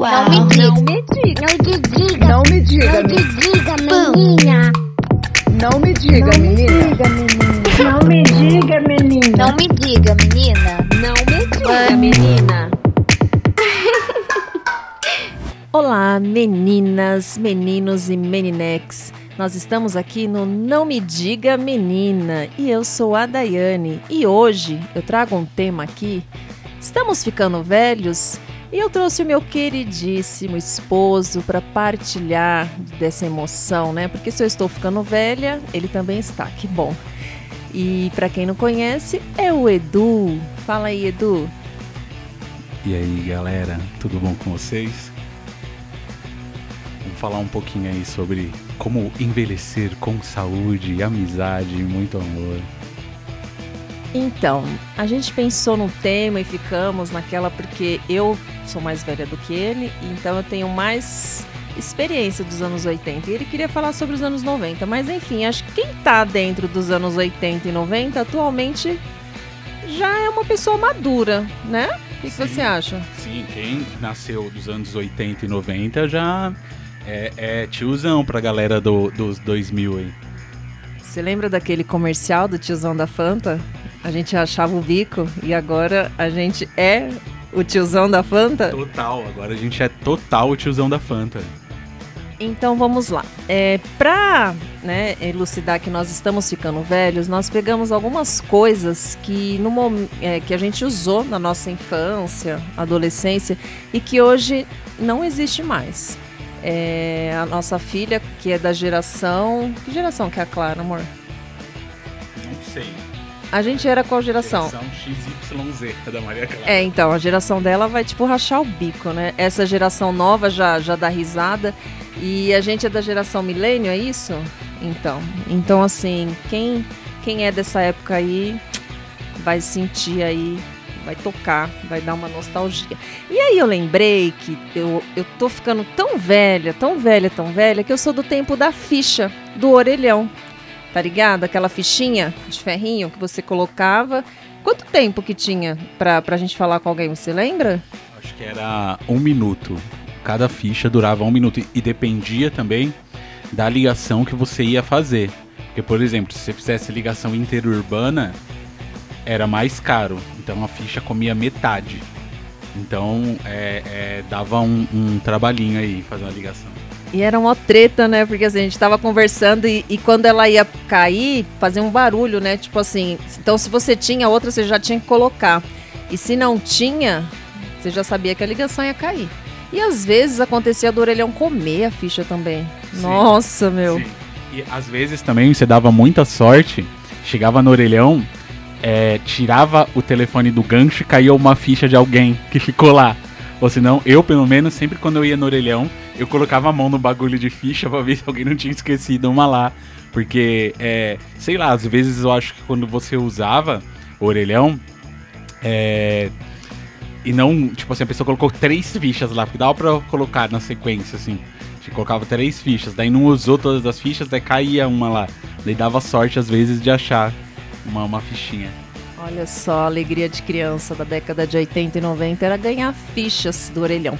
Não me diga. Não me diga. Não me diga. Não me diga, menina. Não me diga, menina. Não me diga, menina. Não me diga, menina. Não me diga, menina. Olá, meninas, meninos e meninex. Nós estamos aqui no Não Me Diga Menina e eu sou a Daiane. E hoje eu trago um tema aqui. Estamos ficando velhos? E eu trouxe o meu queridíssimo esposo para partilhar dessa emoção, né? Porque se eu estou ficando velha, ele também está. Que bom. E para quem não conhece, é o Edu. Fala aí, Edu. E aí, galera, tudo bom com vocês? Vamos falar um pouquinho aí sobre como envelhecer com saúde, amizade e muito amor. Então, a gente pensou no tema e ficamos naquela porque eu sou mais velha do que ele, então eu tenho mais experiência dos anos 80. E ele queria falar sobre os anos 90, mas enfim, acho que quem tá dentro dos anos 80 e 90 atualmente já é uma pessoa madura, né? O que, que você acha? Sim, quem nasceu dos anos 80 e 90 já é, é tiozão pra galera do, dos 2000 aí. Você lembra daquele comercial do tiozão da Fanta? A gente achava o bico e agora a gente é o tiozão da Fanta? Total, agora a gente é total o tiozão da Fanta. Então vamos lá. É, para né, elucidar que nós estamos ficando velhos, nós pegamos algumas coisas que, no, é, que a gente usou na nossa infância, adolescência e que hoje não existe mais. É, a nossa filha, que é da geração. Que geração que é a Clara, amor? Não sei. A gente era qual geração? XYZ da Maria Clara. É, então, a geração dela vai, tipo, rachar o bico, né? Essa geração nova já, já dá risada. E a gente é da geração milênio, é isso? Então, então assim, quem, quem é dessa época aí vai sentir aí, vai tocar, vai dar uma nostalgia. E aí eu lembrei que eu, eu tô ficando tão velha, tão velha, tão velha, que eu sou do tempo da ficha, do orelhão. Tá ligado? Aquela fichinha de ferrinho que você colocava. Quanto tempo que tinha pra, pra gente falar com alguém, você lembra? Acho que era um minuto. Cada ficha durava um minuto. E dependia também da ligação que você ia fazer. Porque, por exemplo, se você fizesse ligação interurbana, era mais caro. Então a ficha comia metade. Então é, é, dava um, um trabalhinho aí fazer uma ligação. E era uma treta, né? Porque assim, a gente tava conversando e, e quando ela ia cair, fazia um barulho, né? Tipo assim, então se você tinha outra, você já tinha que colocar. E se não tinha, você já sabia que a ligação ia cair. E às vezes acontecia do orelhão comer a ficha também. Sim. Nossa, meu. Sim. E às vezes também você dava muita sorte, chegava no orelhão, é, tirava o telefone do gancho e caía uma ficha de alguém que ficou lá. Ou senão, eu pelo menos, sempre quando eu ia no orelhão, eu colocava a mão no bagulho de ficha pra ver se alguém não tinha esquecido uma lá. Porque, é, sei lá, às vezes eu acho que quando você usava o orelhão, é, e não, tipo assim, a pessoa colocou três fichas lá, porque dava pra colocar na sequência, assim. Você colocava três fichas, daí não usou todas as fichas, daí caía uma lá. Daí dava sorte, às vezes, de achar uma, uma fichinha. Olha só, a alegria de criança da década de 80 e 90 era ganhar fichas do orelhão.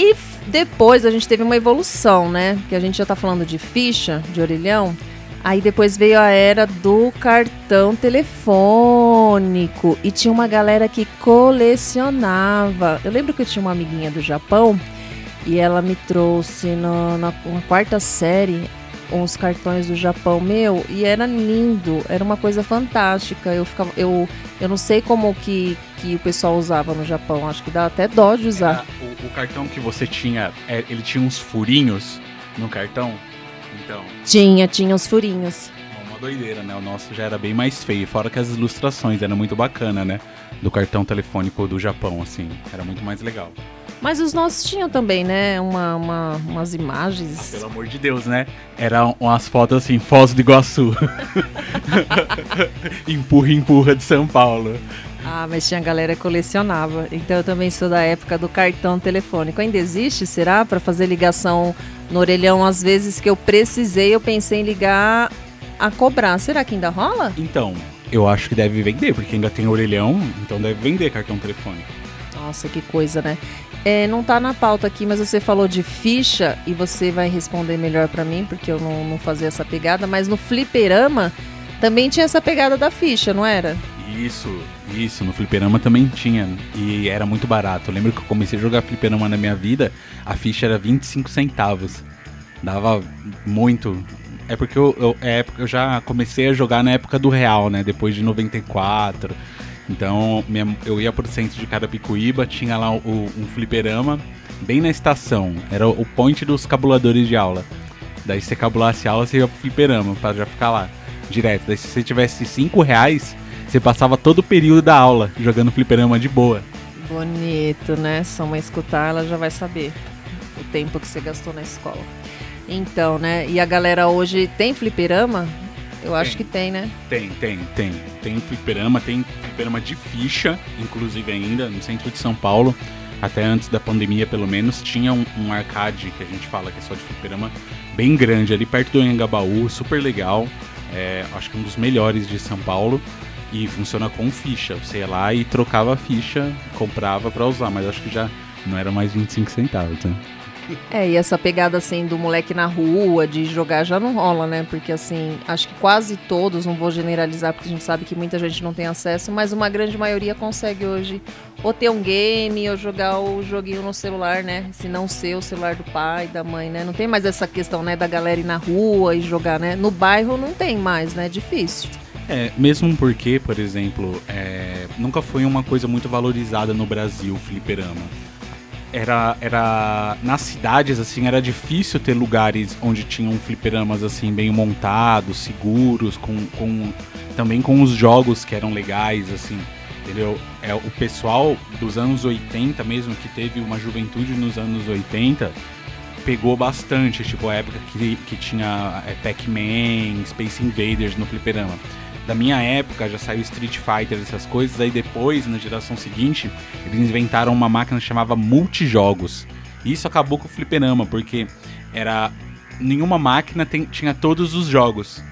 E depois a gente teve uma evolução, né? Que a gente já tá falando de ficha, de orelhão. Aí depois veio a era do cartão telefônico. E tinha uma galera que colecionava. Eu lembro que eu tinha uma amiguinha do Japão e ela me trouxe no- na, na quarta série uns cartões do Japão, meu, e era lindo, era uma coisa fantástica. Eu ficava, eu, eu não sei como que, que o pessoal usava no Japão, acho que dá até dó de usar. Era o, o cartão que você tinha, é, ele tinha uns furinhos no cartão. Então, Tinha, tinha os furinhos. uma doideira, né? O nosso já era bem mais feio. Fora que as ilustrações eram muito bacana, né? Do cartão telefônico do Japão, assim. Era muito mais legal. Mas os nossos tinham também, né? Uma, uma- umas Ah, imagens. pelo amor de Deus, né? Eram umas fotos assim, Foz do Iguaçu. empurra, empurra de São Paulo. Ah, mas tinha galera que colecionava. Então eu também sou da época do cartão telefônico. Ainda existe, será? Para fazer ligação no orelhão, às vezes que eu precisei, eu pensei em ligar a cobrar. Será que ainda rola? Então, eu acho que deve vender, porque ainda tem orelhão, então deve vender cartão telefônico. Nossa, que coisa, né? É, não tá na pauta aqui, mas você falou de ficha e você vai responder melhor pra mim, porque eu não, não fazia essa pegada, mas no fliperama também tinha essa pegada da ficha, não era? Isso, isso, no fliperama também tinha. E era muito barato. Eu lembro que eu comecei a jogar fliperama na minha vida, a ficha era 25 centavos. Dava muito. É porque eu, eu, é eu já comecei a jogar na época do real, né? Depois de 94. Então minha- eu ia pro centro de Carapicuíba, tinha lá o- um fliperama, bem na estação. Era o point dos cabuladores de aula. Daí se você cabulasse a aula, você ia pro fliperama pra já ficar lá, direto. Daí se você tivesse 5 reais, você passava todo o período da aula jogando fliperama de boa. Bonito, né? Sua mãe escutar, ela já vai saber o tempo que você gastou na escola. Então, né? E a galera hoje tem fliperama? Eu acho Tem. que tem, né? Tem, tem, tem. Tem fliperama, tem fliperama de ficha, inclusive ainda, no centro de São Paulo. Até antes da pandemia, pelo menos, tinha um, um arcade, que a gente fala que é só de fliperama, bem grande, ali perto do Anhangabaú, super legal. É, acho que um dos melhores de São Paulo. E funciona com ficha. Você ia lá e trocava a ficha, comprava pra usar, mas acho que já não era mais 25 centavos, né? É, e essa pegada assim do moleque na rua, de jogar, já não rola, né? Porque assim, acho que quase todos, não vou generalizar porque a gente sabe que muita gente não tem acesso, mas uma grande maioria consegue hoje ou ter um game ou jogar o joguinho no celular, né? Se não ser o celular do pai, da mãe, né? Não tem mais essa questão, né, da galera ir na rua e jogar, né? No bairro não tem mais, né? É difícil. É, mesmo porque, por exemplo, é, nunca foi uma coisa muito valorizada no Brasil, o fliperama. Era, era nas cidades assim era difícil ter lugares onde tinham fliperamas assim bem montados, seguros, com, com também com os jogos que eram legais assim, entendeu? É o pessoal dos anos 80 mesmo que teve uma juventude nos anos 80 pegou bastante, tipo a época que, que tinha é, Pac-Man, Space Invaders no fliperama da minha época já saiu Street Fighter, essas coisas. Aí depois, na geração seguinte, eles inventaram uma máquina que chamava multijogos. E isso acabou com o fliperama, porque era nenhuma máquina tem- tinha todos os jogos.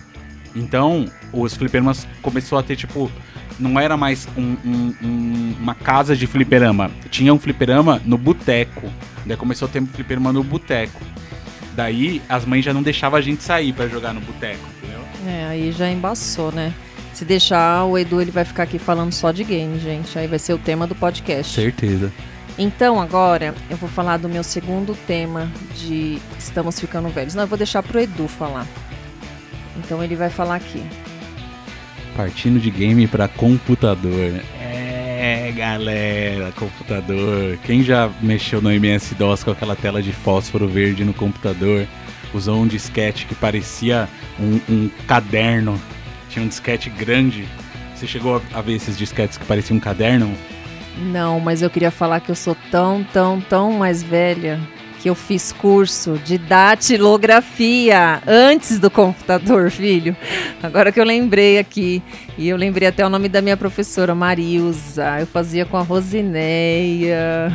Então, os fliperamas começou a ter tipo não era mais um- um- um- uma casa de fliperama, tinha um fliperama no boteco. Daí começou a ter um fliperama no boteco. Daí as mães já não deixavam a gente sair pra jogar no boteco, entendeu? É, aí já embaçou, né? Se deixar, o Edu ele vai ficar aqui falando só de game, gente. Aí vai ser o tema do podcast. Certeza. Então, agora, eu vou falar do meu segundo tema de Estamos Ficando Velhos. Não, eu vou deixar pro Edu falar. Então, ele vai falar aqui. Partindo de game pra computador. É, galera, computador. Quem já mexeu no MS-DOS com aquela tela de fósforo verde no computador? Usou um disquete que parecia um, um caderno. Tinha um disquete grande. Você chegou a, ver esses disquetes que pareciam um caderno? Não, mas eu queria falar que eu sou tão, tão, tão mais velha que eu fiz curso de datilografia antes do computador, filho. Agora que eu lembrei aqui. E eu lembrei até o nome da minha professora, Marilza. Eu fazia com a Rosineia.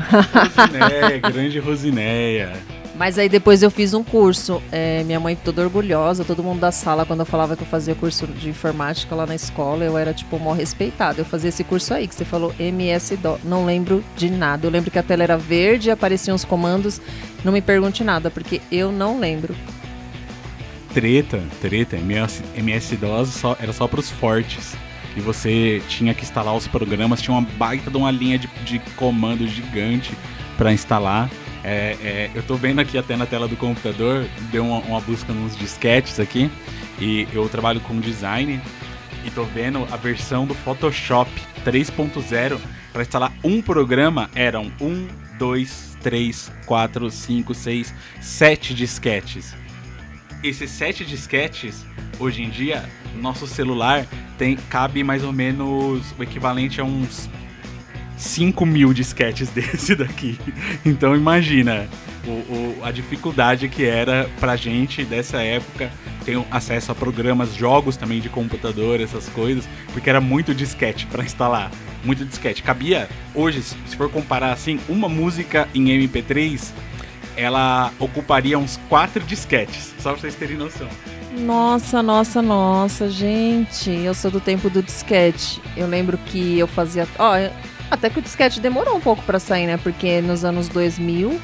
Rosineia, grande Rosineia. Mas aí depois eu fiz um curso. é, minha mãe toda orgulhosa, todo mundo da sala, quando eu falava que eu fazia curso de informática lá na escola, eu era, tipo, mó respeitada. Eu fazia esse curso aí, que você falou MS-DOS. Não lembro de nada. Eu lembro que a tela era verde, apareciam os comandos. Não me pergunte nada, porque eu não lembro. Treta, treta. MS, MS-DOS só, era só pros fortes. E você tinha que instalar os programas, tinha uma baita de uma linha de, de comando gigante para instalar. É, é, eu tô vendo aqui até na tela do computador, deu uma, uma busca nos disquetes aqui, e eu trabalho com design, e tô vendo a versão do Photoshop 3.0 para instalar um programa eram 1, 2, 3, 4, 5, 6, 7 disquetes. Esses sete disquetes, hoje em dia, nosso celular tem, cabe mais ou menos o equivalente a uns 5 mil disquetes desse daqui. Então imagina o, o- a dificuldade que era pra gente dessa época ter acesso a programas, jogos também de computador, essas coisas, porque era muito disquete pra instalar. Muito disquete. Cabia, hoje, se for comparar assim, uma música em MP3 ela ocuparia uns quatro disquetes, só pra vocês terem noção. Nossa, nossa, nossa, gente. Eu sou do tempo do disquete. Eu lembro que eu fazia. Ó, eu- Até que o disquete demorou um pouco pra sair, né? Porque nos anos 2000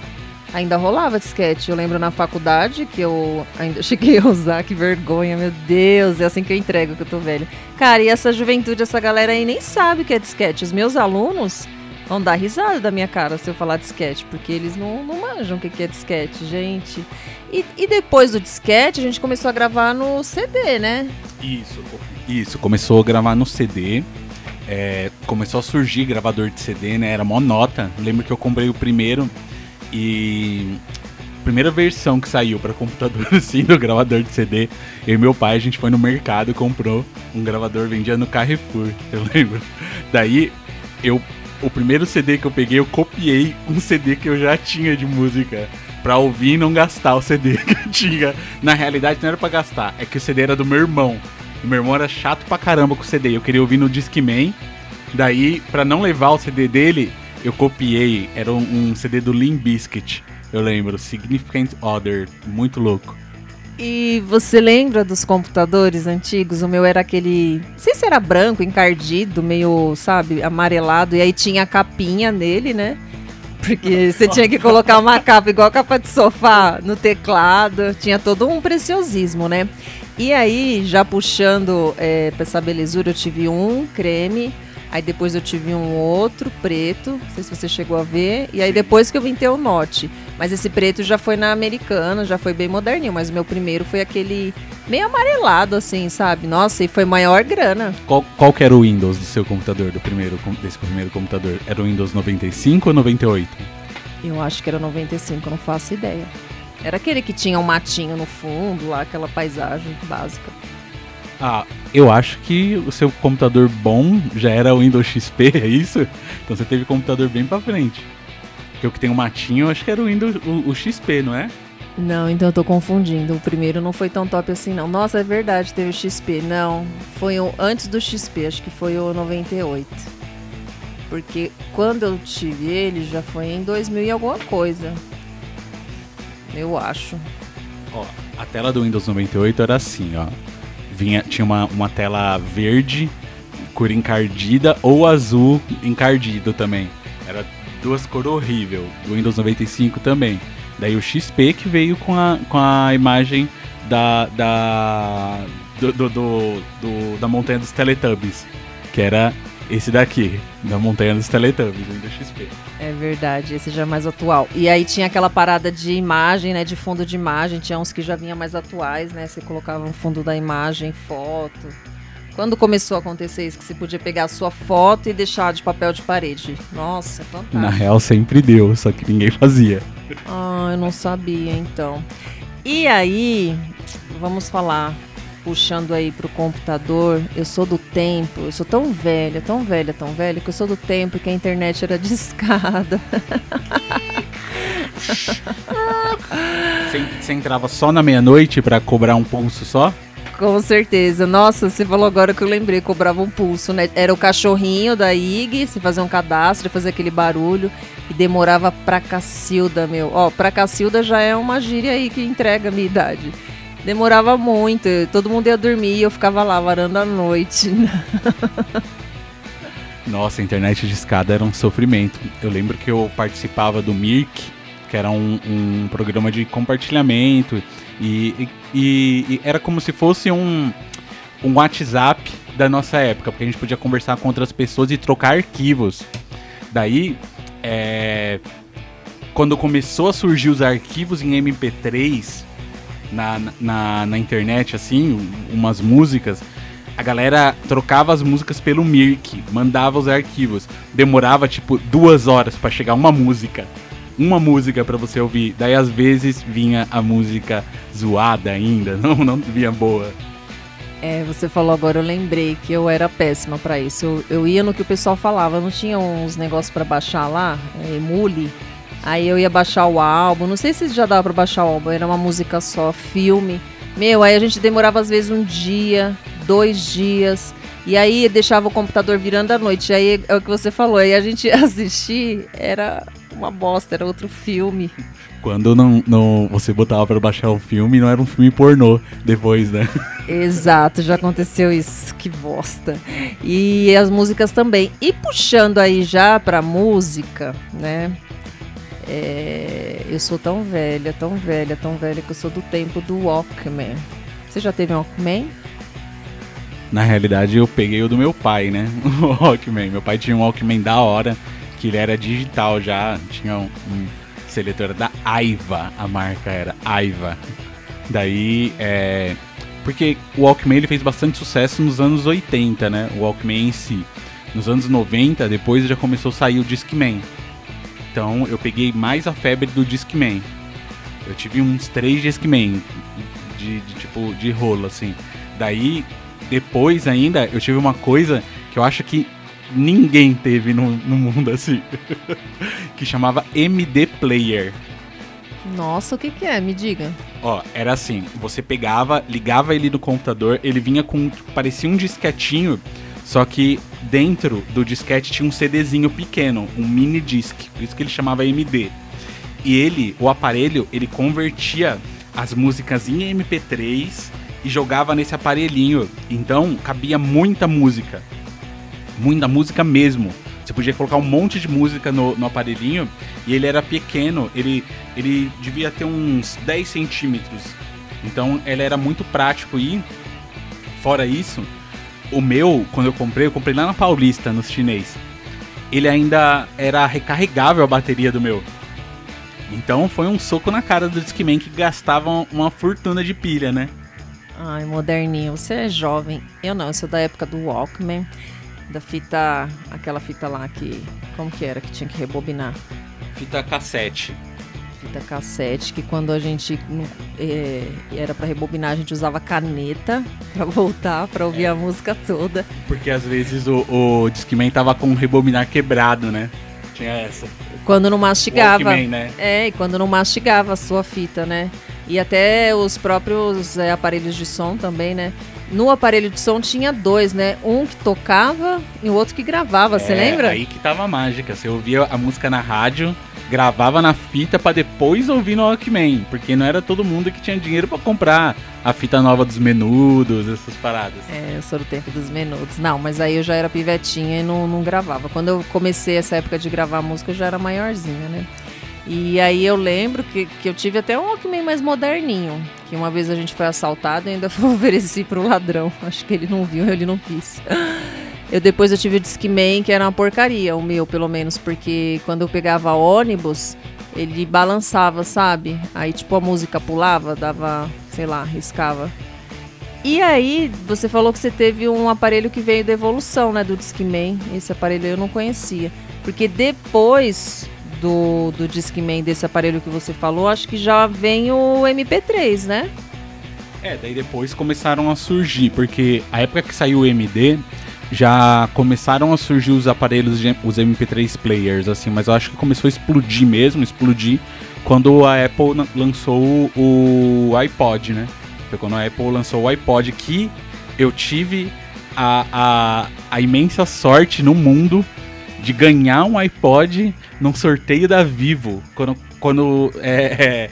ainda rolava disquete. Eu lembro na faculdade que eu ainda cheguei a usar, que vergonha, meu Deus, é assim que eu entrego que eu tô velha. Cara, e essa juventude, essa galera aí nem sabe o que é disquete. Os meus alunos vão dar risada da minha cara se eu falar disquete, porque eles não, não manjam o que é disquete, gente. E, e depois do disquete, a gente começou a gravar no CD, né? Isso, isso. Começou a gravar no CD. É, começou a surgir gravador de CD, né? Era mó nota. Lembro que eu comprei o primeiro e. Primeira versão que saiu para computador assim do gravador de CD, eu e meu pai a gente foi no mercado e comprou um gravador vendia no Carrefour, eu lembro. Daí eu o primeiro CD que eu peguei, eu copiei um CD que eu já tinha de música pra ouvir e não gastar o CD que eu tinha. Na realidade não era pra gastar, é que o CD era do meu irmão. E meu irmão era chato pra caramba com o CD. Eu queria ouvir no Discman. Daí, pra não levar o CD dele, eu copiei. Era um, um CD do Limp Bizkit. Eu lembro, Significant Other, muito louco. E você lembra dos computadores antigos? O meu era aquele. Não sei se era branco, encardido, meio, sabe, amarelado. E aí tinha a capinha nele, né? Porque você tinha que colocar uma capa igual capa de sofá no teclado. Tinha todo um preciosismo, né? E aí, já puxando é, pra essa belezura, eu tive um creme. Aí depois eu tive um outro preto, não sei se você chegou a ver. E aí depois que eu vim ter o Note. Mas esse preto já foi na americana, já foi bem moderninho. Mas o meu primeiro foi aquele meio amarelado, assim, sabe? Nossa, e foi maior grana. Qual, qual que era o Windows do seu computador, do primeiro, desse primeiro computador? Era o Windows 95 ou 98? Eu acho que era 95, não faço ideia. Era aquele que tinha um matinho no fundo, lá, aquela paisagem básica. Ah, eu acho que o seu computador bom já era o Windows XP, é isso? Então você teve computador bem pra frente. Porque o que tem um matinho, eu acho que era o Windows, o, o XP, não é? Não, então eu tô confundindo. O primeiro não foi tão top assim, não. Nossa, é verdade, teve o XP. Não, foi o antes do XP, acho que foi o 98. Porque quando eu tive ele, já foi em 2000 e alguma coisa. Eu acho. Ó, a tela do Windows 98 era assim, ó. Vinha, tinha uma, uma tela verde, cor encardida, ou azul encardido também. Era duas cores horrível. Do Windows 95 também. Daí o XP que veio com a, com a imagem da. da do, do- do- do- da montanha dos Teletubbies. Que era esse daqui, da montanha dos Teletubbies, Windows XP. É verdade, esse já é mais atual. E aí tinha aquela parada de imagem, né? De fundo de imagem. Tinha uns que já vinha mais atuais, né? Você colocava um fundo da imagem, foto. Quando começou a acontecer isso, que você podia pegar a sua foto e deixar de papel de parede. Nossa, fantástico. Na real sempre deu, só que ninguém fazia. Ah, eu não sabia, então. E aí, vamos falar, puxando aí pro computador, eu sou do tempo, eu sou tão velha, tão velha, tão velha, que eu sou do tempo que a internet era discada. Você, você entrava só na meia-noite pra cobrar um pulso só? Com certeza. Nossa, você falou agora que eu lembrei, cobrava um pulso, né? Era o cachorrinho da IG, você fazia um cadastro, fazia aquele barulho e demorava pra Cacilda, meu. Ó, pra Cacilda já é uma gíria aí que entrega a minha idade. Demorava muito, todo mundo ia dormir e eu ficava lá varando a noite. Nossa, a internet de escada era um sofrimento. Eu lembro que eu participava do Mirk, que era um, um programa de compartilhamento, e, e- e era como se fosse um, um WhatsApp da nossa época, porque a gente podia conversar com outras pessoas e trocar arquivos. Daí, é, quando começou a surgir os arquivos em MP3 na, na, na internet, assim, umas músicas, a galera trocava as músicas pelo Mirk, mandava os arquivos. Demorava tipo duas horas pra chegar uma música. Uma música pra você ouvir. Daí às vezes vinha a música zoada ainda, não, não vinha boa. É, você falou agora, eu lembrei que eu era péssima pra isso. Eu, eu ia no que o pessoal falava, não tinha uns negócios pra baixar lá, é, emule. Aí eu ia baixar o álbum, não sei se já dava pra baixar o álbum, era uma música só, filme. Meu, aí a gente demorava às vezes um dia, dois dias. E aí deixava o computador virando à noite. Aí é o que você falou, aí a gente assistir era uma bosta, era outro filme. Quando não, não, você botava pra baixar um filme, não era um filme pornô depois, né? Exato, já aconteceu isso, que bosta. E as músicas também. E puxando aí já pra música, né? É, eu sou tão velha, tão velha, tão velha que eu sou do tempo do Walkman. Você já teve um Walkman? Na realidade, eu peguei o do meu pai, né? O Walkman. Meu pai tinha um Walkman da hora, que ele era digital já. Tinha um, um seletor da Aiva, a marca era Aiva. Daí, é. Porque o Walkman ele fez bastante sucesso nos anos 80, né? O Walkman em si. Nos anos 90, depois já começou a sair o Discman. Então eu peguei mais a febre do Discman. Eu tive uns três Discman de, de tipo de rolo assim. Daí depois ainda eu tive uma coisa que eu acho que ninguém teve no, no mundo assim, que chamava MD Player. Nossa, o que, que é? Me diga. Ó, era assim, você pegava, ligava ele no computador, ele vinha com, parecia um disquetinho, só que dentro do disquete tinha um CDzinho pequeno, um mini disc, por isso que ele chamava MD. E ele, o aparelho, ele convertia as músicas em MP3 e jogava nesse aparelhinho. Então cabia muita música. Muita música mesmo. Você podia colocar um monte de música no, no aparelhinho e ele era pequeno, ele, ele devia ter uns 10 centímetros. Então ele era muito prático e, fora isso, o meu, quando eu comprei, eu comprei lá na Paulista, nos chinês. Ele ainda era recarregável a bateria do meu. Então foi um soco na cara do Discman que gastava uma fortuna de pilha, né? Ai, moderninho, você é jovem. Eu não, eu sou da época do Walkman, da fita, aquela fita lá que, como que era, que tinha que rebobinar? Fita cassete. Fita cassete, que quando a gente é, era para rebobinar, a gente usava caneta para voltar, para ouvir É. a música toda. Porque às vezes o, o Discman tava com o rebobinar quebrado, né? Tinha essa. Quando não mastigava. Walkman, né? É, e quando não mastigava a sua fita, né? E até os próprios é, aparelhos de som também, né? No aparelho de som tinha dois, né? Um que tocava e o outro que gravava, você É, lembra? Aí que tava a mágica. Você ouvia a música na rádio, gravava na fita pra depois ouvir no Walkman. Porque não era todo mundo que tinha dinheiro pra comprar a fita nova dos menudos, essas paradas. É, eu sou do tempo dos menudos. Não, mas aí eu já era pivetinha e não, não gravava. Quando eu comecei essa época de gravar música, eu já era maiorzinha, né? E aí eu lembro que, que eu tive até um Walkman mais moderninho. Que uma vez a gente foi assaltado e ainda ofereci pro ladrão. Acho que ele não viu, ele não quis. Eu depois eu tive o Discman, que era uma porcaria, o meu pelo menos, porque quando eu pegava ônibus, ele balançava, sabe? Aí tipo a música pulava, dava, sei lá, riscava. E aí, você falou que você teve um aparelho que veio da evolução, né, do Discman. Esse aparelho eu não conhecia. Porque depois do, do Discman, desse aparelho que você falou, acho que já vem o MP3, né? É, daí depois começaram a surgir, porque a época que saiu o MD, já começaram a surgir os aparelhos, os MP3 players, assim, mas eu acho que começou a explodir mesmo, explodir, quando a Apple lançou o iPod, né? Foi quando a Apple lançou o iPod que eu tive a, a, a imensa sorte no mundo de ganhar um iPod num sorteio da Vivo. Quando, quando é, é,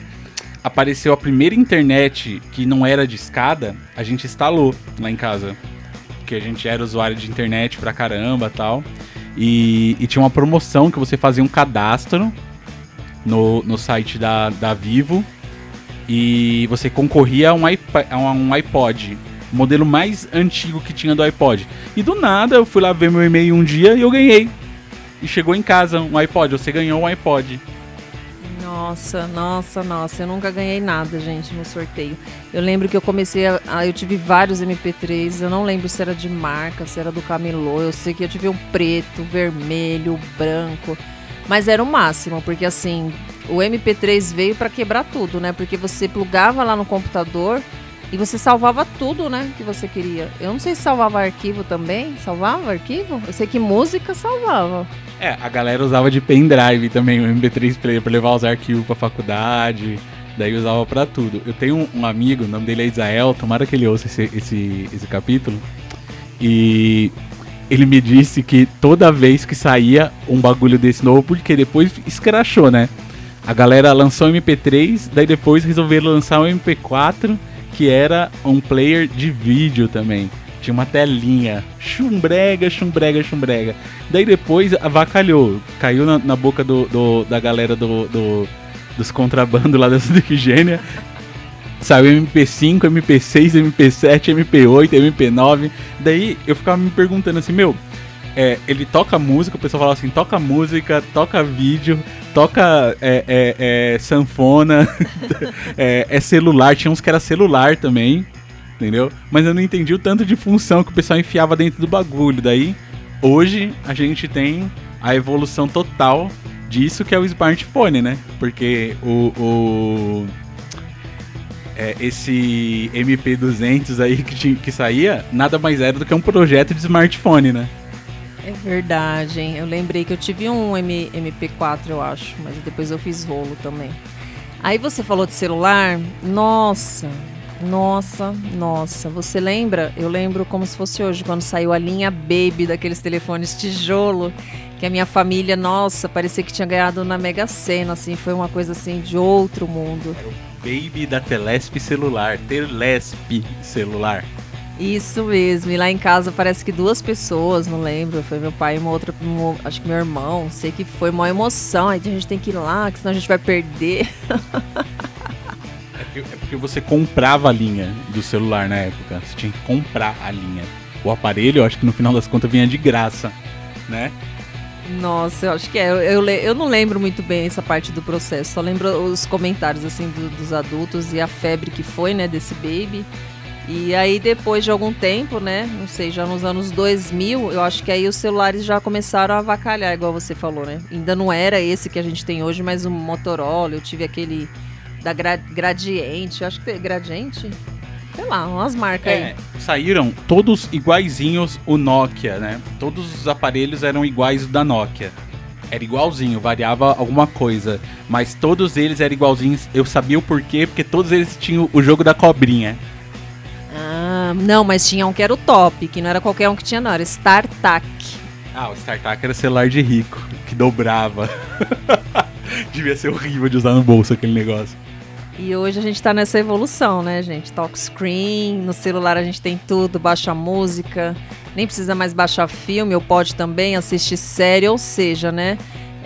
apareceu a primeira internet que não era de escada, a gente instalou lá em casa. Porque a gente era usuário de internet pra caramba tal. E, e tinha uma promoção que você fazia um cadastro no, no site da, da Vivo e você concorria a um, iPa- a um iPod. O modelo mais antigo que tinha do iPod. E do nada eu fui lá ver meu e-mail um dia e eu ganhei. E chegou em casa um iPod. Você ganhou um iPod. Nossa, nossa, nossa, eu nunca ganhei nada, gente, no sorteio. Eu lembro que eu comecei a, a- eu tive vários MP3, eu não lembro se era de marca, se era do Camelô, eu sei que eu tive um preto, vermelho, branco, mas era o máximo, porque assim, o MP3 veio pra quebrar tudo, né? Porque você plugava lá no computador e você salvava tudo, né, que você queria. Eu não sei se salvava arquivo também, salvava arquivo? Eu sei que música salvava. É, a galera usava de pendrive também, o MP3 player, pra levar os arquivos pra faculdade. Daí usava pra tudo. Eu tenho um, amigo, o nome dele é Isael, tomara que ele ouça esse, esse, esse capítulo. E ele me disse que toda vez que saía um bagulho desse novo, porque depois escrachou, né? A galera lançou o MP3, daí depois resolveram lançar o MP4, que era um player de vídeo também. Tinha uma telinha. Chumbrega, chumbrega, chumbrega. Daí depois avacalhou. Caiu na, na boca do, do- da galera do, do- dos contrabandos lá da Santa Efigênia. Saiu MP5, MP6, MP7, MP8, MP9. Daí eu ficava me perguntando assim, meu, é, ele toca música, o pessoal falava assim, toca música, toca vídeo, toca é, é, é, sanfona, é, é celular, tinha uns que era celular também, entendeu? Mas eu não entendi o tanto de função que o pessoal enfiava dentro do bagulho. Daí, hoje, a gente tem a evolução total disso que é o smartphone, né? Porque o... o- é, esse MP200 aí que, tinha- que saía, nada mais era do que um projeto de smartphone, né? É verdade, hein? Eu lembrei que eu tive um M- MP4, eu acho, mas depois eu fiz rolo também. Aí você falou de celular, nossa, nossa, nossa. Você lembra? Eu lembro como se fosse hoje, quando saiu a linha Baby daqueles telefones tijolo, que a minha família, nossa, parecia que tinha ganhado na Mega Sena, assim, foi uma coisa assim de outro mundo. Baby da Telesp celular, Telesp celular. Isso mesmo. E lá em casa parece que duas pessoas, não lembro. Foi meu pai e uma outra, um- acho que meu irmão. Sei que foi uma emoção. Aí a gente tem que ir lá, que senão a gente vai perder. É porque, você comprava a linha do celular na época. Você tinha que comprar a linha. O aparelho, eu acho que no final das contas vinha de graça, né? Nossa, eu acho que é. Eu, eu, eu não lembro muito bem essa parte do processo. Só lembro os comentários assim do- dos adultos e a febre que foi, né, desse baby. E aí depois de algum tempo, né, não sei, já nos anos 2000, eu acho que aí os celulares já começaram a avacalhar, igual você falou, né? Ainda não era esse que a gente tem hoje, mas o Motorola, eu tive aquele da Gra- Gradiente, eu acho que é Gradiente, sei lá, umas marcas aí. É, saíram todos iguaizinhos o Nokia, né? Todos os aparelhos eram iguais o da Nokia. Era igualzinho, variava alguma coisa. Mas todos eles eram igualzinhos. Eu sabia o porquê, porque todos eles tinham o jogo da cobrinha. Ah, não, mas tinha um que era o top, que não era qualquer um que tinha, não, era StarTAC. Ah, o StarTAC era celular de rico, que dobrava. Devia ser horrível de usar no bolso aquele negócio. E hoje a gente tá nessa evolução, né, gente? Talk screen, no celular a gente tem tudo, baixa música, nem precisa mais baixar filme, ou pode também assistir série, ou seja, né?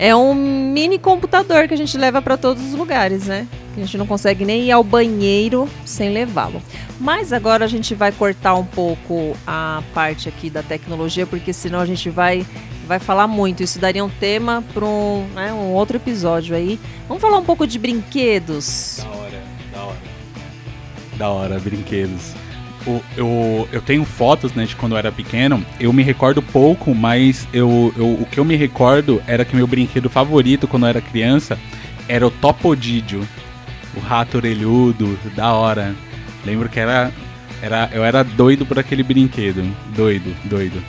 É um mini computador que a gente leva para todos os lugares, né? A gente não consegue nem ir ao banheiro sem levá-lo. Mas agora a gente vai cortar um pouco a parte aqui da tecnologia, porque senão a gente vai vai falar muito. Isso daria um tema para um, né, um outro episódio aí. Vamos falar um pouco de brinquedos. Da hora, da hora. Da hora, brinquedos. O- eu, eu tenho fotos, né, de quando eu era pequeno. Eu me recordo pouco, mas eu, eu- o que eu me recordo era que meu brinquedo favorito quando eu era criança era o Topodídio. O rato orelhudo, da hora. Lembro que era, era. Eu era doido por aquele brinquedo. Doido, doido.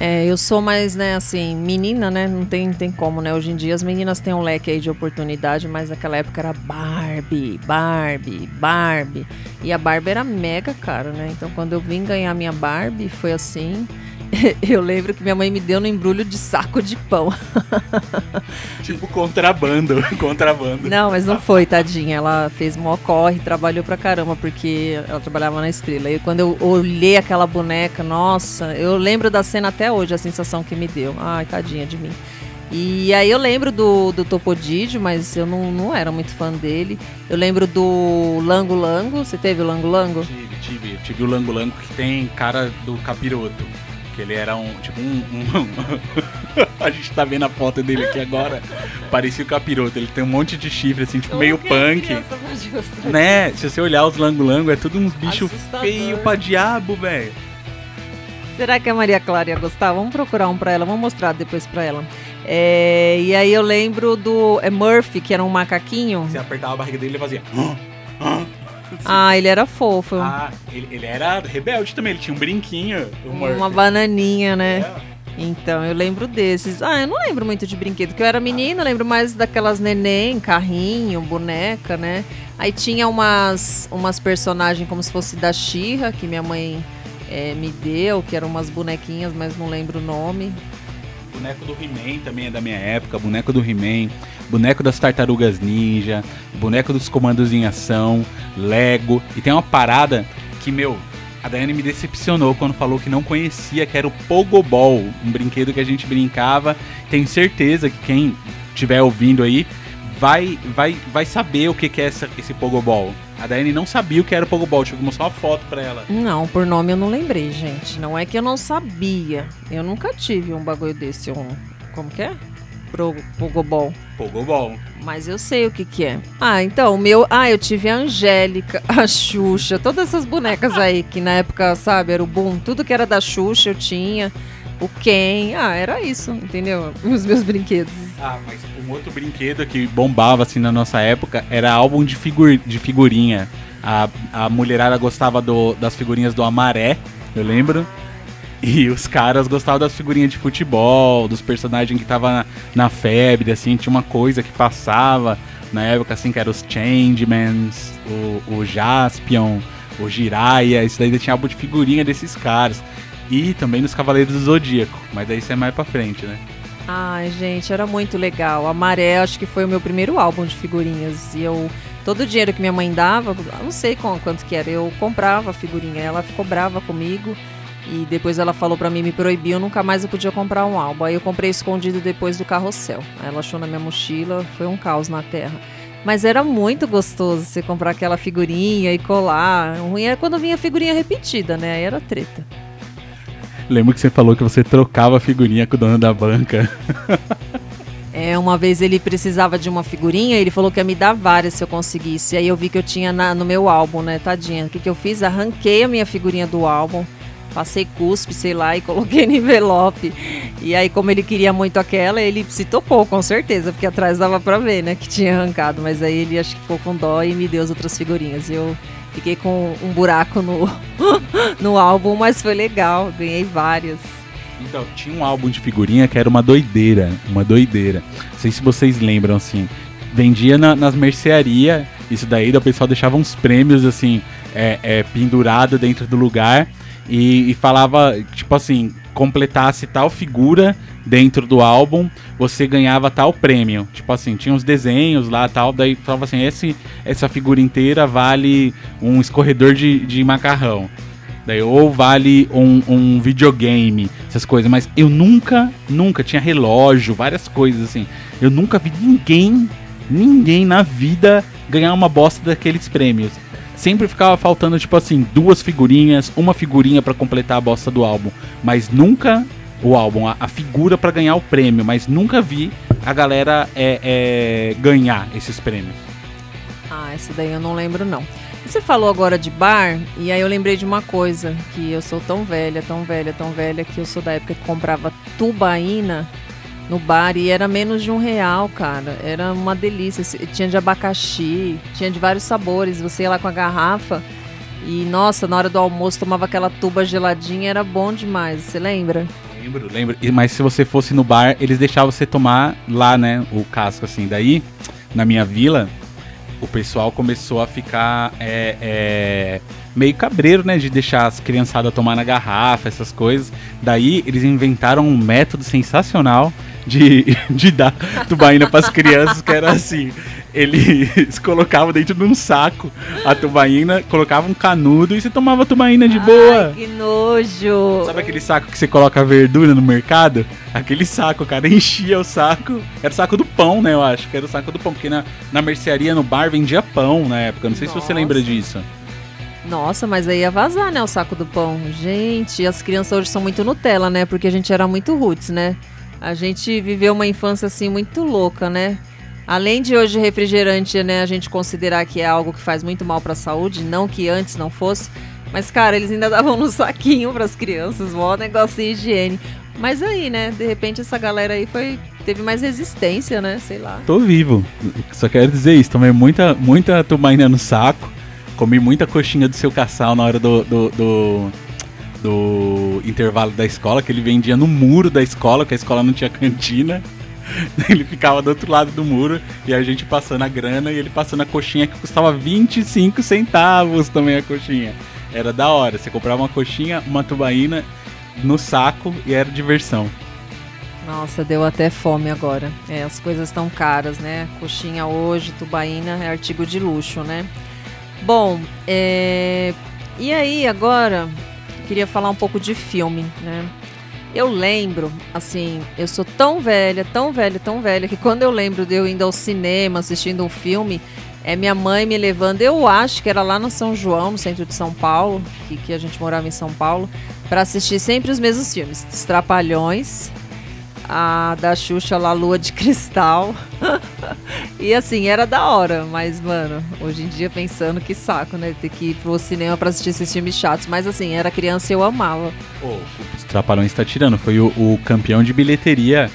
É, eu sou mais, né, assim, menina, né? Não tem, tem como, né? Hoje em dia as meninas têm um leque aí de oportunidade, mas naquela época era Barbie, Barbie, Barbie. E a Barbie era mega cara, né? Então quando eu vim ganhar minha Barbie, foi assim. Eu lembro que minha mãe me deu no embrulho de saco de pão. Tipo contrabando, contrabando. Não, mas não foi, tadinha. Ela fez mó corre, trabalhou pra caramba, porque ela trabalhava na estrela. E quando eu olhei aquela boneca, nossa, eu lembro da cena até hoje, a sensação que me deu. Ai, tadinha de mim. E aí eu lembro do, do Topodídio, mas eu não, não era muito fã dele. Eu lembro do Lango Lango. Você teve o Lango Lango? Tive, tive. Tive o Lango Lango que tem cara do capiroto. Que ele era um. Tipo um. um- a gente tá vendo a foto dele aqui agora. Parecia o capiroto. Ele tem um monte de chifre, assim, tipo meio punk. Né? Se você olhar os Lango Lango, é tudo uns bichos feios pra diabo, velho. Será que a Maria Clara ia gostar? Vamos procurar um pra ela, vamos mostrar depois pra ela. É, e aí eu lembro do é Murphy, que era um macaquinho. Você apertava a barriga dele e ele fazia. "Hã? Hã?" Ah, ele era fofo. Ah, ele, ele era rebelde também, ele tinha um brinquinho. Murphy. Uma bananinha, né? É. Então, eu lembro desses. Ah, eu não lembro muito de brinquedo, porque eu era menina, eu lembro mais daquelas neném, carrinho, boneca, né? Aí tinha umas, umas personagens como se fosse da Xirra, que minha mãe é, me deu, que eram umas bonequinhas, mas não lembro o nome. Boneco do He-Man também é da minha época, boneco do He-Man, boneco das Tartarugas Ninja, boneco dos Comandos em Ação, Lego. E tem uma parada que, meu, a Daiane me decepcionou quando falou que não conhecia, que era o Pogobol, um brinquedo que a gente brincava. Tenho certeza que quem estiver ouvindo aí vai, vai, vai saber o que, que é essa, esse Pogobol. A Daiane não sabia o que era o Pogobol, tive que mostrar uma foto pra ela. Não, por nome eu não lembrei, gente. Não é que eu não sabia. Eu nunca tive um bagulho desse, um. Como que é? Pro Pogobol. Pogobol. Mas eu sei o que que é. Ah, então, o meu... Ah, eu tive a Angélica, a Xuxa, todas essas bonecas aí, que na época, sabe, era o boom. Tudo que era da Xuxa eu tinha. O Ken. Ah, era isso, entendeu? Os meus brinquedos. Ah, mas um outro brinquedo que bombava assim na nossa época era álbum de, figur de figurinha. A, a mulherada gostava do, das figurinhas do Amaré, eu lembro. E os caras gostavam das figurinhas de futebol, dos personagens que tava na, na febre, assim, tinha uma coisa que passava na época, assim, que era os Changemans, o, o Jaspion, o Jiraiya, isso daí tinha álbum de figurinha desses caras. E também nos Cavaleiros do Zodíaco, mas daí isso é mais pra frente, né? Ai, gente, era muito legal. A Maré, acho que foi o meu primeiro álbum de figurinhas. E eu, todo o dinheiro que minha mãe dava, não sei quanto que era, eu comprava a figurinha. Ela ficou brava comigo. E depois ela falou pra mim, me proibiu, nunca mais eu podia comprar um álbum. Aí eu comprei escondido depois do carrossel. Ela achou na minha mochila, foi um caos na terra. Mas era muito gostoso você comprar aquela figurinha e colar. O ruim era quando vinha figurinha repetida, né? Aí era treta. Lembro que você falou que você trocava figurinha com o dono da banca. É, uma vez ele precisava de uma figurinha, ele falou que ia me dar várias se eu conseguisse. Aí eu vi que eu tinha na- no meu álbum, né, tadinha. O que, que eu fiz? Arranquei a minha figurinha do álbum, passei cuspe, sei lá, e coloquei no envelope. E aí, como ele queria muito aquela, ele se tocou, com certeza, porque atrás dava pra ver, né, que tinha arrancado. Mas aí ele acho que ficou com dó e me deu as outras figurinhas. E eu fiquei com um buraco no, no álbum, mas foi legal, ganhei várias. Então, tinha um álbum de figurinha que era uma doideira, uma doideira. Não sei se vocês lembram, assim. Vendia na- nas mercearias, isso daí, daí o pessoal deixava uns prêmios, assim, é, é, pendurado dentro do lugar e, e falava, tipo assim, completasse tal figura dentro do álbum, você ganhava tal prêmio. Tipo assim, tinha uns desenhos lá tal, daí falava assim, esse, essa figura inteira vale um escorredor de, de macarrão. Daí, ou vale um, um videogame, essas coisas. Mas eu nunca, nunca tinha relógio, várias coisas assim. Eu nunca vi ninguém, ninguém na vida ganhar uma bosta daqueles prêmios. Sempre ficava faltando, tipo assim, duas figurinhas, uma figurinha pra completar a bosta do álbum. Mas nunca o álbum, a, a figura pra ganhar o prêmio. Mas nunca vi a galera é, é, ganhar esses prêmios. Ah, esse daí eu não lembro não. Você falou agora de bar, e aí eu lembrei de uma coisa, que eu sou tão velha, tão velha, tão velha, que eu sou da época que comprava tubaína no bar e era menos de um real, cara. Era uma delícia. Tinha de abacaxi, tinha de vários sabores. Você ia lá com a garrafa e, nossa, na hora do almoço tomava aquela tuba geladinha, era bom demais. Você lembra? Lembro, lembro. Mas se você fosse no bar, eles deixavam você tomar lá, né? O casco, assim. Daí, na minha vila, o pessoal começou a ficar é, é, meio cabreiro, né? De deixar as criançadas tomar na garrafa, essas coisas. Daí, eles inventaram um método sensacional de, de dar tubaína para as crianças, que era assim. Eles colocavam dentro de um saco a tubaína, colocavam um canudo e você tomava a tubaína de boa. Ai, que nojo! Sabe aquele saco que você coloca verdura no mercado? Aquele saco, cara, enchia o saco. Era o saco do pão, né? Eu acho que era o saco do pão, porque na, na mercearia, no bar, vendia pão na época. Não sei se você Nossa. lembra disso. Nossa, mas aí ia vazar, né, o saco do pão. Gente, as crianças hoje são muito Nutella, né? Porque a gente era muito roots, né? A gente viveu uma infância assim muito louca, né? Além de hoje refrigerante, né, a gente considerar que é algo que faz muito mal pra saúde, não que antes não fosse, mas cara, eles ainda davam no saquinho pras crianças, mó negócio de higiene. Mas aí, né, de repente essa galera aí foi teve mais resistência, né? Sei lá. Tô vivo. Só quero dizer isso. Tomei muita, muita tubaína no saco. Comi muita coxinha do seu caçal na hora do, do, do, do intervalo da escola, que ele vendia no muro da escola, que a escola não tinha cantina. Ele ficava do outro lado do muro e a gente passando a grana e ele passando a coxinha que custava 25 centavos também a coxinha. Era da hora. Você comprava uma coxinha, uma tubaína no saco e era diversão. Nossa, deu até fome agora. É, as coisas estão caras, né? Coxinha hoje, tubaína é artigo de luxo, né? Bom, é... e aí agora queria falar um pouco de filme, né? Eu lembro, assim, eu sou tão velha, tão velha, tão velha, que quando eu lembro de eu indo ao cinema assistindo um filme, é minha mãe me levando, eu acho que era lá no São João, no centro de São Paulo, que, que a gente morava em São Paulo, para assistir sempre os mesmos filmes. Os Trapalhões, a da Xuxa lá, Lua de Cristal. e assim, era da hora, mas, mano, hoje em dia pensando que saco, né? Ter que ir pro cinema pra assistir esses filmes chatos. Mas assim, era criança e eu amava. Pô, os Trapalhões tá tirando. Foi o, o campeão de bilheteria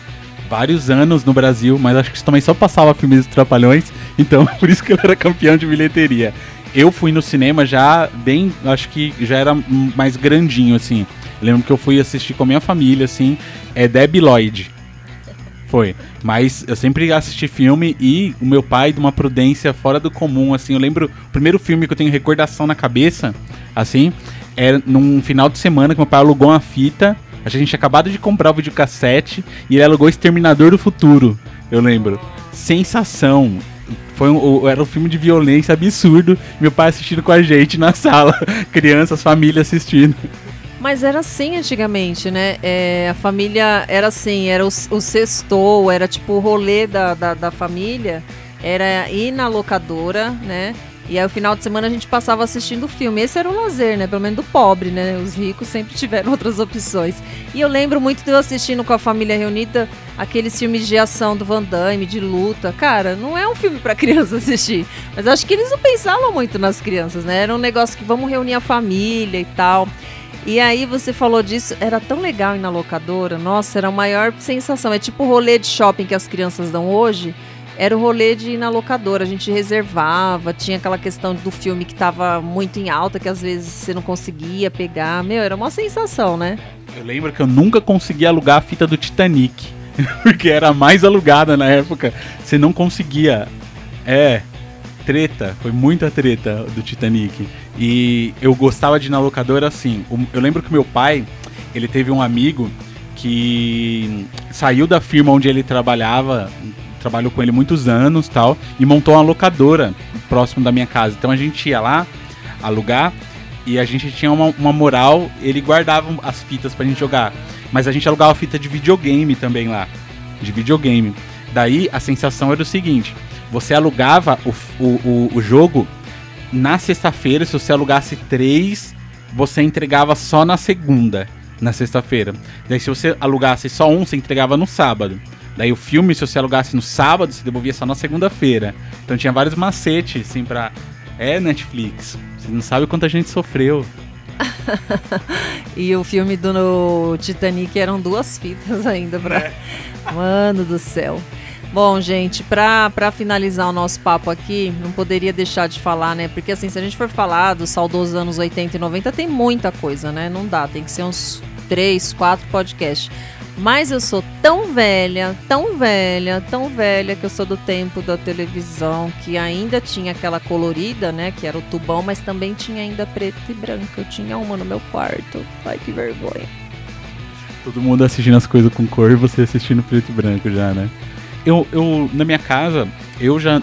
vários anos no Brasil, mas acho que isso também só passava filmes dos Trapalhões, então por isso que ele era campeão de bilheteria. Eu fui no cinema já bem, acho que já era mais grandinho, assim. Lembro que eu fui assistir com a minha família, assim, é Debbie Lloyd. Foi. Mas eu sempre assisti filme e o meu pai, de uma prudência fora do comum, assim. Eu lembro, o primeiro filme que eu tenho recordação na cabeça, assim, era num final de semana que meu pai alugou uma fita. A gente tinha acabado de comprar o videocassete e ele alugou Exterminador do Futuro. Eu lembro. Sensação. Foi um, era um filme de violência absurdo. Meu pai assistindo com a gente na sala. Crianças, família assistindo. Mas era assim antigamente, né? É, a família era assim, era o, o sextou, era tipo o rolê da, da, da, família, era ir na locadora, né? E aí o final de semana a gente passava assistindo o filme. Esse era o lazer, né? Pelo menos do pobre, né? Os ricos sempre tiveram outras opções. E eu lembro muito de eu assistindo com a família reunida aqueles filmes de ação do Van Damme, de luta. Cara, não é um filme para criança assistir. Mas acho que eles não pensavam muito nas crianças, né? Era um negócio que vamos reunir a família e tal. E aí você falou disso, era tão legal ir na locadora, nossa, era a maior sensação. É tipo o rolê de shopping que as crianças dão hoje. Era o rolê de ir na locadora, a gente reservava, tinha aquela questão do filme que estava muito em alta, que às vezes você não conseguia pegar. Meu, era uma sensação, né? Eu lembro que eu nunca consegui alugar a fita do Titanic, porque era mais alugada na época. Você não conseguia. É, treta, foi muita treta do Titanic. E eu gostava de ir na locadora assim. Eu lembro que meu pai, ele teve um amigo que saiu da firma onde ele trabalhava, trabalhou com ele muitos anos tal, e montou uma locadora próximo da minha casa. Então a gente ia lá alugar e a gente tinha uma, uma moral, ele guardava as fitas pra gente jogar. Mas a gente alugava fita de videogame também lá. De videogame. Daí a sensação era o seguinte: você alugava o, o, o, o jogo na sexta-feira, se você alugasse três, você entregava só na segunda, na sexta-feira. Daí se você alugasse só um, você entregava no sábado. Daí o filme, se você alugasse no sábado, você devolvia só na segunda-feira. Então tinha vários macetes, assim, pra. É Netflix. Você não sabe quanta gente sofreu. e o filme do Titanic eram duas fitas ainda pra. É. Mano do céu. Bom, gente, para finalizar o nosso papo aqui, não poderia deixar de falar, né? Porque assim, se a gente for falar dos saudosos anos 80 e 90, tem muita coisa, né? Não dá, tem que ser uns três, quatro podcasts. Mas eu sou tão velha, tão velha, tão velha que eu sou do tempo da televisão, que ainda tinha aquela colorida, né? Que era o tubão, mas também tinha ainda preto e branco. Eu tinha uma no meu quarto. Ai, que vergonha. Todo mundo assistindo as coisas com cor e você assistindo preto e branco já, né? Eu, eu, na minha casa, eu já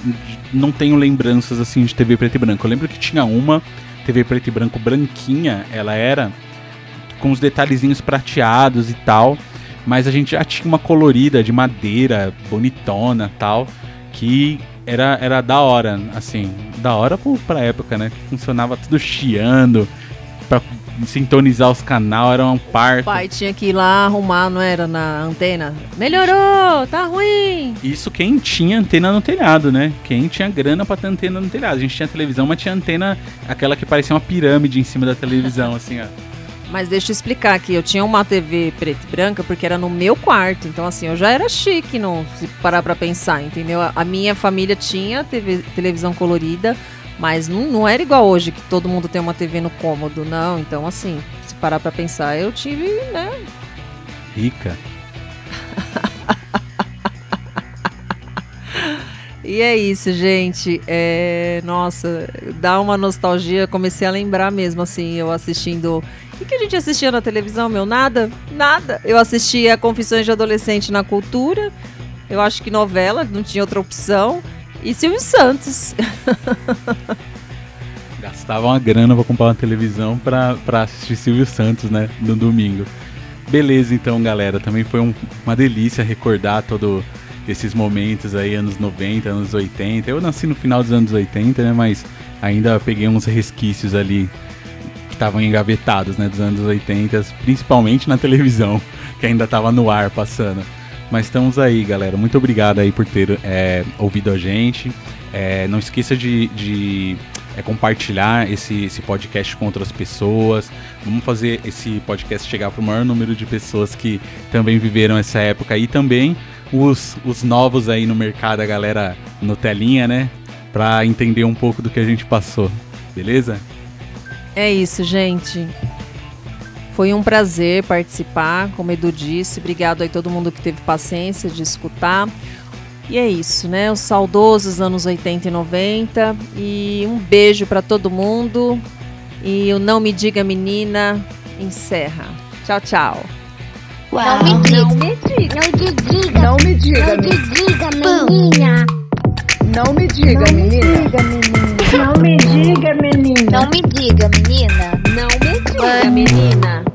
não tenho lembranças assim de TV preto e branco. Eu lembro que tinha uma TV preto e branco branquinha, ela era com os detalhezinhos prateados e tal, mas a gente já tinha uma colorida de madeira, bonitona, tal, que era, era da hora, assim, da hora pra época, né? Funcionava tudo chiando, pra sintonizar os canal era um parto. O pai tinha que ir lá arrumar, não era na antena? Melhorou, tá ruim. Isso quem tinha antena no telhado, né? Quem tinha grana pra ter antena no telhado. A gente tinha televisão, mas tinha antena, aquela que parecia uma pirâmide em cima da televisão, assim, ó. Mas deixa eu explicar aqui, eu tinha uma TV preta e branca porque era no meu quarto, então assim, eu já era chique, não, se parar pra pensar, entendeu? A minha família tinha TV, televisão colorida, mas não, não era igual hoje, que todo mundo tem uma TV no cômodo, não. Então, assim, se parar pra pensar, eu tive, né? Rica. E é isso, gente. É, Nossa, dá uma nostalgia. Comecei a lembrar mesmo, assim, eu assistindo. O que, que a gente assistia na televisão, meu? Nada? Nada. Eu assistia Confissões de Adolescente na Cultura. Eu acho que novela, não tinha outra opção. E Silvio Santos. Gastava uma grana pra comprar uma televisão pra, pra assistir Silvio Santos, né? No domingo. Beleza, então, galera. Também foi um- uma delícia recordar todos esses momentos aí, anos 90, anos 80. Eu nasci no final dos anos 80, né? Mas ainda peguei uns resquícios ali que estavam engavetados, né? Dos anos 80, principalmente na televisão, que ainda tava no ar passando. Mas estamos aí, galera. Muito obrigado aí por ter é, ouvido a gente. É, não esqueça de, de, é, compartilhar esse, esse podcast com outras pessoas. Vamos fazer esse podcast chegar para o maior número de pessoas que também viveram essa época e também os, os novos aí no mercado, a galera no telinha, né? Para entender um pouco do que a gente passou. Beleza? É isso, gente. Foi um prazer participar, como Edu disse. Obrigado aí todo mundo que teve paciência de escutar. E é isso, né? Os saudosos anos 80 e 90. E um beijo para todo mundo. E o Não Me Diga Menina encerra. Tchau, tchau. Não me diga. Não me diga. Não me diga, Não me menina. diga, menina. Não me diga, menina. Não me diga, menina. Não me diga, menina. Não me diga, menina.